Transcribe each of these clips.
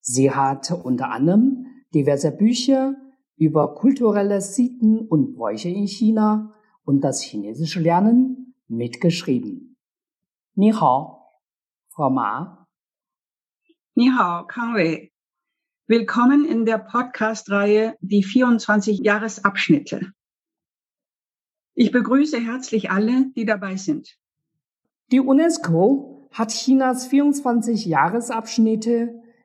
Sie hat unter anderem diverse Bücher über kulturelle Sitten und Bräuche in China und das chinesische Lernen mitgeschrieben. Ni hao, Frau Ma. Ni hao, Kang Wei. Willkommen in der Podcast-Reihe Die 24 Jahresabschnitte. Ich begrüße herzlich alle, die dabei sind. Die UNESCO hat Chinas 24 Jahresabschnitte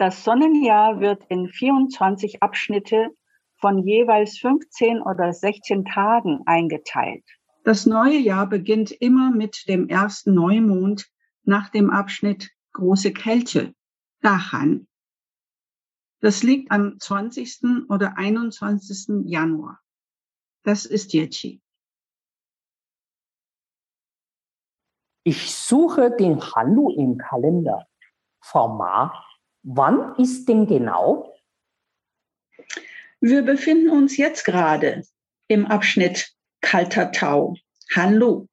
Das Sonnenjahr wird in 24 Abschnitte von jeweils 15 oder 16 Tagen eingeteilt. Das neue Jahr beginnt immer mit dem ersten Neumond nach dem Abschnitt Große Kälte, Dahan. Das liegt am 20. oder 21. Januar. Das ist Yechi. Ich suche den Hanlu im Kalender. Frau Ma, Wann ist denn genau? Wir befinden uns jetzt gerade im Abschnitt Kalter Tau, Hanlu,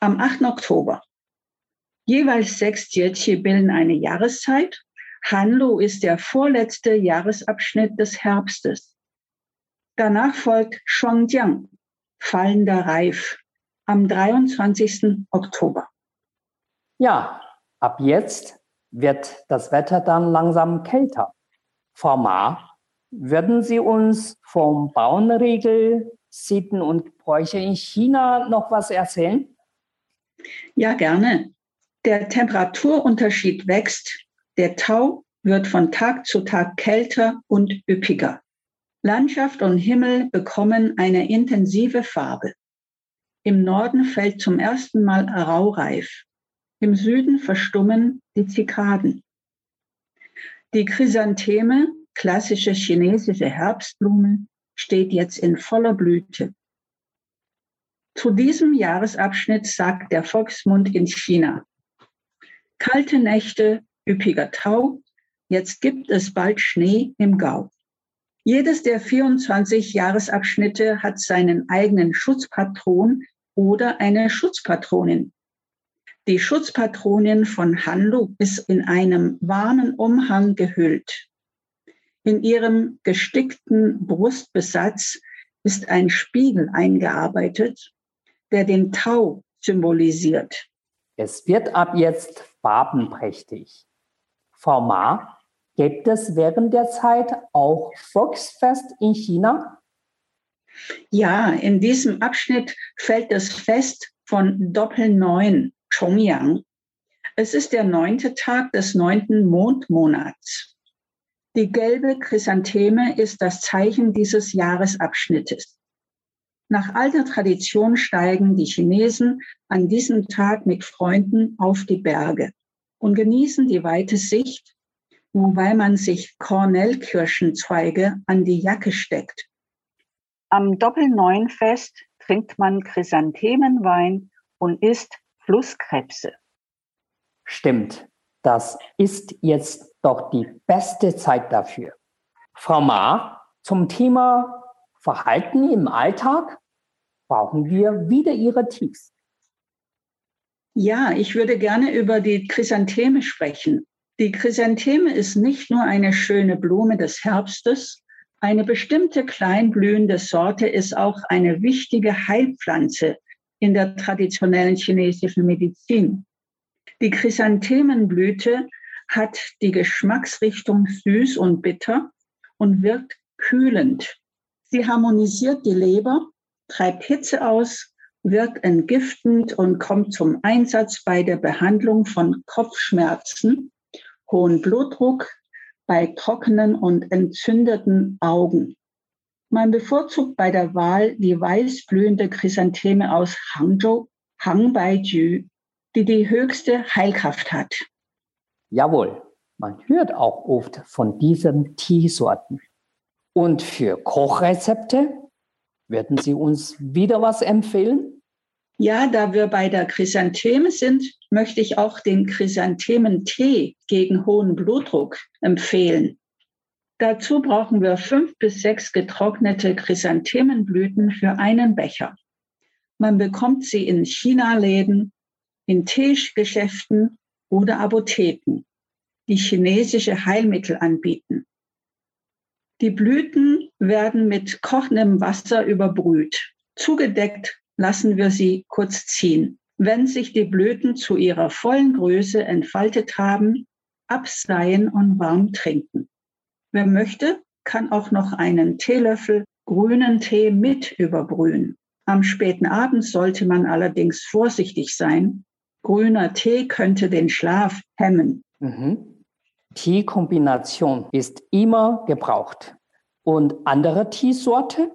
am 8. Oktober. Jeweils sechs Jiechi bilden eine Jahreszeit. Hanlu ist der vorletzte Jahresabschnitt des Herbstes. Danach folgt Shuangjiang, fallender Reif, am 23. Oktober. Ja, ab jetzt wird das Wetter dann langsam kälter. Frau Ma, würden Sie uns vom Bauernregel, Sitten und Bräuche in China noch was erzählen? Ja, gerne. Der Temperaturunterschied wächst. Der Tau wird von Tag zu Tag kälter und üppiger. Landschaft und Himmel bekommen eine intensive Farbe. Im Norden fällt zum ersten Mal Raureif. Im Süden verstummen die Zikaden. Die Chrysantheme, klassische chinesische Herbstblume, steht jetzt in voller Blüte. Zu diesem Jahresabschnitt sagt der Volksmund in China. Kalte Nächte, üppiger Tau, jetzt gibt es bald Schnee im Gau. Jedes der 24 Jahresabschnitte hat seinen eigenen Schutzpatron oder eine Schutzpatronin. Die Schutzpatronin von Hanlu ist in einem warmen Umhang gehüllt. In ihrem gestickten Brustbesatz ist ein Spiegel eingearbeitet, der den Tau symbolisiert. Es wird ab jetzt farbenprächtig. Frau Ma, gibt es während der Zeit auch Volksfest in China? Ja, in diesem Abschnitt fällt das Fest von Doppelneun Chongyang. Es ist der neunte Tag des neunten Mondmonats. Die gelbe Chrysantheme ist das Zeichen dieses Jahresabschnittes. Nach alter Tradition steigen die Chinesen an diesem Tag mit Freunden auf die Berge und genießen die weite Sicht, wobei man sich Kornellkirschenzweige an die Jacke steckt. Am Doppelneunfest trinkt man Chrysanthemenwein und isst Flusskrebse. Stimmt, das ist jetzt doch die beste Zeit dafür. Frau Ma, zum Thema Verhalten im Alltag. brauchen wir wieder Ihre Tipps. Ja, ich würde gerne über die Chrysantheme sprechen. Die Chrysantheme ist nicht nur eine schöne Blume des Herbstes, eine bestimmte kleinblühende Sorte ist auch eine wichtige Heilpflanze in der traditionellen chinesischen Medizin. Die Chrysanthemenblüte hat die Geschmacksrichtung süß und bitter und wirkt kühlend. Sie harmonisiert die Leber, treibt Hitze aus, wirkt entgiftend und kommt zum Einsatz bei der Behandlung von Kopfschmerzen hohen Blutdruck, bei trockenen und entzündeten Augen. Man bevorzugt bei der Wahl die weißblühende Chrysantheme aus Hangzhou, Hangbaiju, die die höchste Heilkraft hat. Jawohl, man hört auch oft von diesen Teesorten. Und für Kochrezepte werden Sie uns wieder was empfehlen? Ja, da wir bei der Chrysantheme sind, möchte ich auch den Chrysanthementee gegen hohen Blutdruck empfehlen. Dazu brauchen wir fünf bis sechs getrocknete Chrysanthemenblüten für einen Becher. Man bekommt sie in China-Läden, in Teegeschäften oder Apotheken, die chinesische Heilmittel anbieten. Die Blüten werden mit kochendem Wasser überbrüht. Zugedeckt lassen wir sie kurz ziehen. Wenn sich die Blüten zu ihrer vollen Größe entfaltet haben, abseien und warm trinken. Wer möchte, kann auch noch einen Teelöffel grünen Tee mit überbrühen. Am späten Abend sollte man allerdings vorsichtig sein. Grüner Tee könnte den Schlaf hemmen. Mhm. Teekombination ist immer gebraucht. Und andere Teesorte?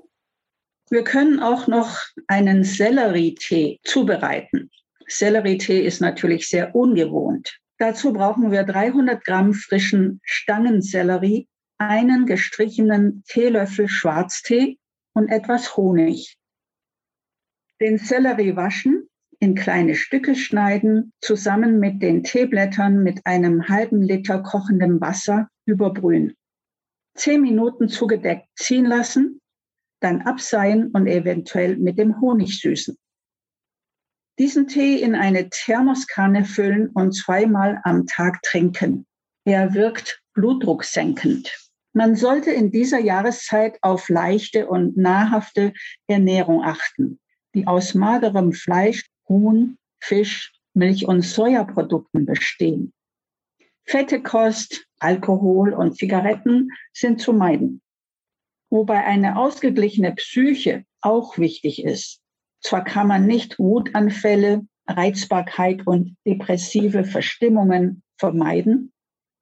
Wir können auch noch einen Sellerietee zubereiten. Sellerietee ist natürlich sehr ungewohnt. Dazu brauchen wir 300 Gramm frischen Stangensellerie, einen gestrichenen Teelöffel Schwarztee und etwas Honig. Den Sellerie waschen, in kleine Stücke schneiden, zusammen mit den Teeblättern mit einem halben Liter kochendem Wasser überbrühen. Zehn Minuten zugedeckt ziehen lassen dann abseihen und eventuell mit dem Honig süßen. Diesen Tee in eine Thermoskanne füllen und zweimal am Tag trinken. Er wirkt blutdrucksenkend. Man sollte in dieser Jahreszeit auf leichte und nahrhafte Ernährung achten, die aus magerem Fleisch, Huhn, Fisch, Milch und Sojaprodukten bestehen. Fette Kost, Alkohol und Zigaretten sind zu meiden wobei eine ausgeglichene Psyche auch wichtig ist. Zwar kann man nicht Wutanfälle, Reizbarkeit und depressive Verstimmungen vermeiden,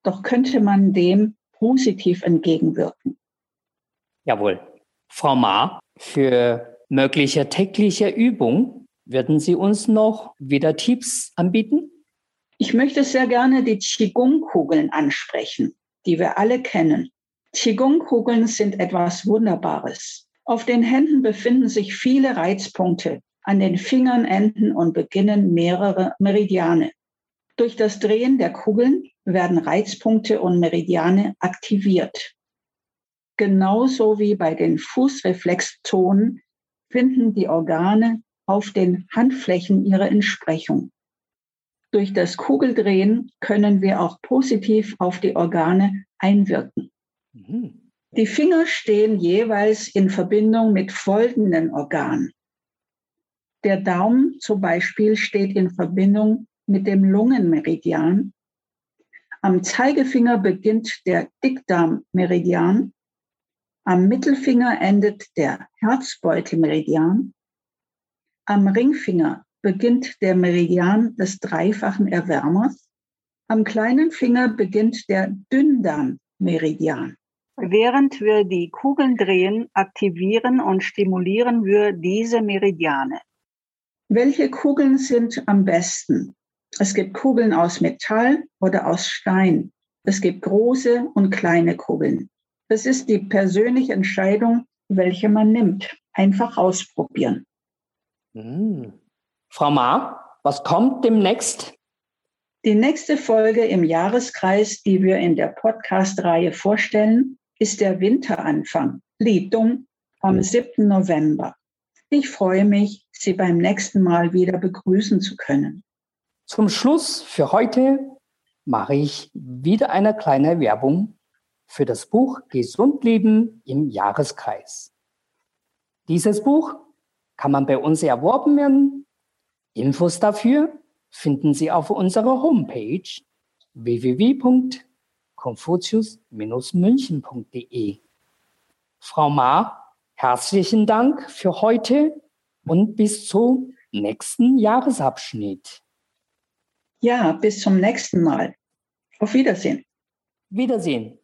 doch könnte man dem positiv entgegenwirken. Jawohl. Frau Ma, für mögliche tägliche Übung würden Sie uns noch wieder Tipps anbieten? Ich möchte sehr gerne die Qigong-Kugeln ansprechen, die wir alle kennen. Qigong-Kugeln sind etwas Wunderbares. Auf den Händen befinden sich viele Reizpunkte, an den Fingern enden und beginnen mehrere Meridiane. Durch das Drehen der Kugeln werden Reizpunkte und Meridiane aktiviert. Genauso wie bei den Fußreflexzonen finden die Organe auf den Handflächen ihre Entsprechung. Durch das Kugeldrehen können wir auch positiv auf die Organe einwirken. Mhm. Die Finger stehen jeweils in Verbindung mit folgenden Organen. Der Daumen zum Beispiel steht in Verbindung mit dem Lungenmeridian. Am Zeigefinger beginnt der Dickdarmmeridian. Am Mittelfinger endet der Herzbeutelmeridian. Am Ringfinger beginnt der Meridian des dreifachen Erwärmers. Am kleinen Finger beginnt der Dünndarmmeridian. Während wir die Kugeln drehen, aktivieren und stimulieren wir diese Meridiane. Welche Kugeln sind am besten? Es gibt Kugeln aus Metall oder aus Stein. Es gibt große und kleine Kugeln. Es ist die persönliche Entscheidung, welche man nimmt. Einfach ausprobieren. Hm. Frau Ma, was kommt demnächst? Die nächste Folge im Jahreskreis, die wir in der Podcast-Reihe vorstellen, ist der Winteranfang, Lidung, am 7. November. Ich freue mich, Sie beim nächsten Mal wieder begrüßen zu können. Zum Schluss für heute mache ich wieder eine kleine Werbung für das Buch Gesund Leben im Jahreskreis. Dieses Buch kann man bei uns erworben werden. Infos dafür finden Sie auf unserer Homepage www.konfuzius-münchen.de. Frau Ma, herzlichen Dank für heute und bis zum nächsten Jahresabschnitt. Ja, bis zum nächsten Mal. Auf Wiedersehen. Wiedersehen.